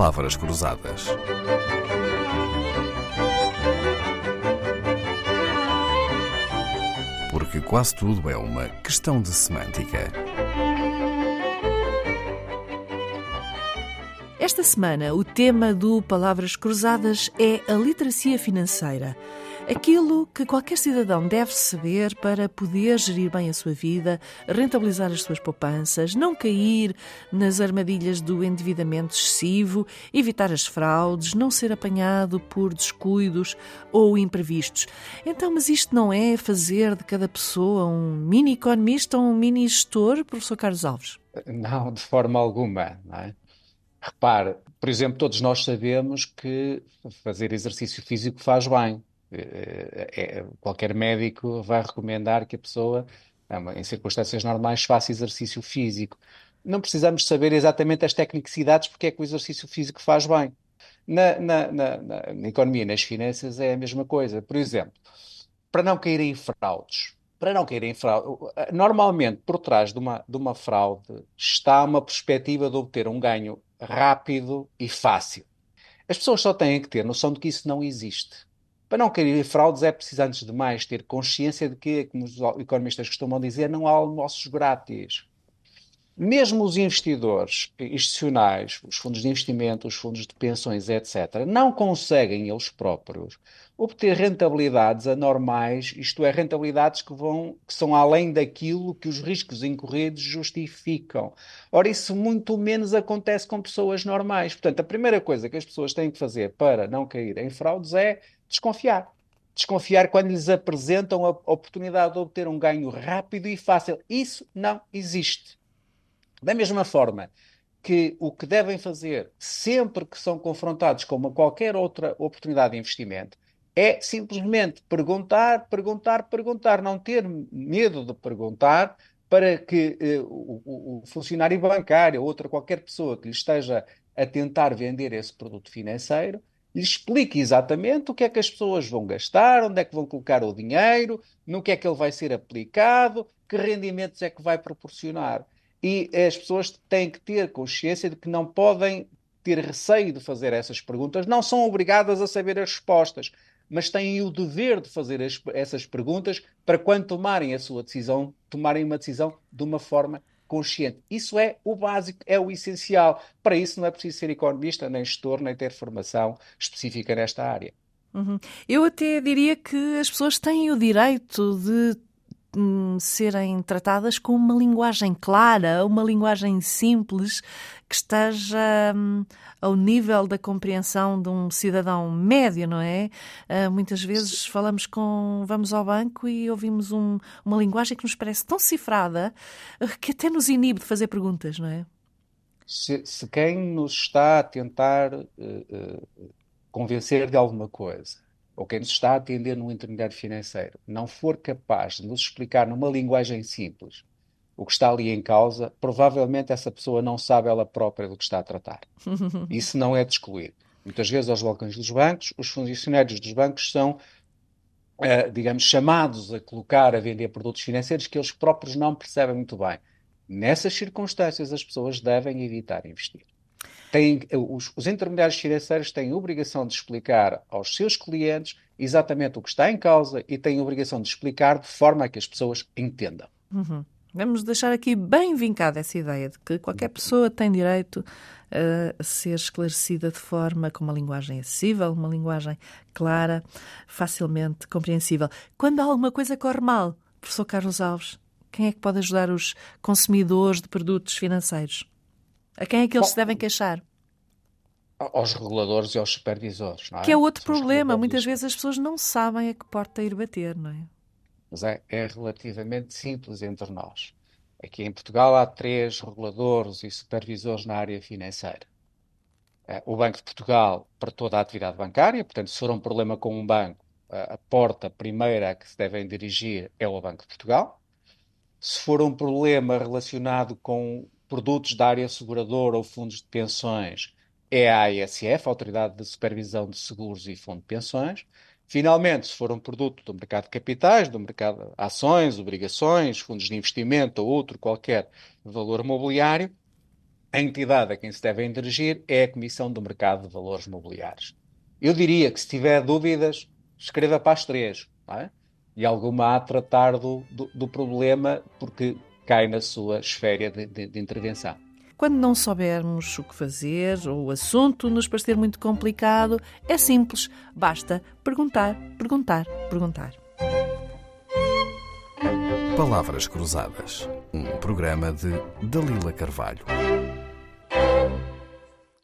palavras cruzadas. Porque quase tudo é uma questão de semântica. Esta semana, o tema do Palavras Cruzadas é a literacia financeira. Aquilo que qualquer cidadão deve saber para poder gerir bem a sua vida, rentabilizar as suas poupanças, não cair nas armadilhas do endividamento excessivo, evitar as fraudes, não ser apanhado por descuidos ou imprevistos. Então, mas isto não é fazer de cada pessoa um mini economista ou um mini gestor, professor Carlos Alves? Não, de forma alguma, não é? Repare, por exemplo, todos nós sabemos que fazer exercício físico faz bem. É, qualquer médico vai recomendar que a pessoa, em circunstâncias normais, faça exercício físico. Não precisamos saber exatamente as tecnicidades porque é que o exercício físico faz bem. Na, na, na, na economia e nas finanças é a mesma coisa. Por exemplo, para não cair em fraudes, para não cair em fraude, normalmente por trás de uma, de uma fraude está uma perspectiva de obter um ganho rápido e fácil. As pessoas só têm que ter noção de que isso não existe. Para não cair em fraudes é preciso, antes de mais, ter consciência de que, como os economistas costumam dizer, não há almoços grátis. Mesmo os investidores institucionais, os fundos de investimento, os fundos de pensões, etc., não conseguem eles próprios obter rentabilidades anormais, isto é, rentabilidades que, vão, que são além daquilo que os riscos incorridos justificam. Ora, isso muito menos acontece com pessoas normais. Portanto, a primeira coisa que as pessoas têm que fazer para não cair em fraudes é desconfiar. Desconfiar quando lhes apresentam a oportunidade de obter um ganho rápido e fácil. Isso não existe. Da mesma forma que o que devem fazer sempre que são confrontados com uma qualquer outra oportunidade de investimento é simplesmente perguntar, perguntar, perguntar, não ter medo de perguntar para que eh, o, o, funcionário bancário ou outra qualquer pessoa que lhe esteja a tentar vender esse produto financeiro lhe explique exatamente o que é que as pessoas vão gastar, onde é que vão colocar o dinheiro, no que é que ele vai ser aplicado, que rendimentos é que vai proporcionar. E as pessoas têm que ter consciência de que não podem ter receio de fazer essas perguntas, não são obrigadas a saber as respostas, mas têm o dever de fazer as, essas perguntas para quando tomarem a sua decisão, tomarem uma decisão de uma forma consciente. Isso é o básico, é o essencial. Para isso não é preciso ser economista, nem gestor, nem ter formação específica nesta área. Uhum. Eu até diria que as pessoas têm o direito de Hum, serem tratadas com uma linguagem clara, uma linguagem simples que esteja hum, ao nível da compreensão de um cidadão médio, não é? Uh, muitas vezes falamos com, vamos ao banco e ouvimos um, uma linguagem que nos parece tão cifrada que até nos inibe de fazer perguntas, não é? Se, se quem nos está a tentar uh, uh, convencer de alguma coisa ou quem nos está a atender no intermediário financeiro não for capaz de nos explicar numa linguagem simples o que está ali em causa, provavelmente essa pessoa não sabe ela própria do que está a tratar. Isso não é de excluir. Muitas vezes aos balcões dos bancos, os funcionários dos bancos são, uh, digamos, chamados a colocar, a vender produtos financeiros que eles próprios não percebem muito bem. Nessas circunstâncias, as pessoas devem evitar investir têm, os, os intermediários financeiros têm obrigação de explicar aos seus clientes exatamente o que está em causa e têm obrigação de explicar de forma a que as pessoas entendam. Uhum. Vamos deixar aqui bem vincada essa ideia de que qualquer pessoa tem direito a ser esclarecida de forma com uma linguagem acessível, uma linguagem clara, facilmente compreensível. Quando alguma coisa corre mal, professor Carlos Alves, quem é que pode ajudar os consumidores de produtos financeiros? A quem é que eles Bom, se devem queixar? Aos reguladores e aos supervisores, é? Que é outro São problema. Muitas vezes as pessoas não sabem a que porta ir bater, não é? Mas é, é relativamente simples entre nós. Aqui em Portugal há três reguladores e supervisores na área financeira. É, o Banco de Portugal para toda a atividade bancária, portanto, se for um problema com um banco, a porta primeira a que se devem dirigir é o Banco de Portugal. Se for um problema relacionado com produtos da área seguradora ou fundos de pensões é a ASF, a Autoridade de Supervisão de Seguros e Fundo de Pensões. Finalmente, se for um produto do mercado de capitais, do mercado de ações, obrigações, fundos de investimento ou outro qualquer valor mobiliário, a entidade a quem se deve dirigir é a Comissão do Mercado de Valores Mobiliários. Eu diria que se tiver dúvidas, escreva para as três, é? e alguma a tratar do, do, do, problema, porque cai na sua esfera de, de, de intervenção. Quando não soubermos o que fazer ou o assunto nos parecer muito complicado, é simples, basta perguntar, perguntar, perguntar. Palavras Cruzadas, um programa de Dalila Carvalho.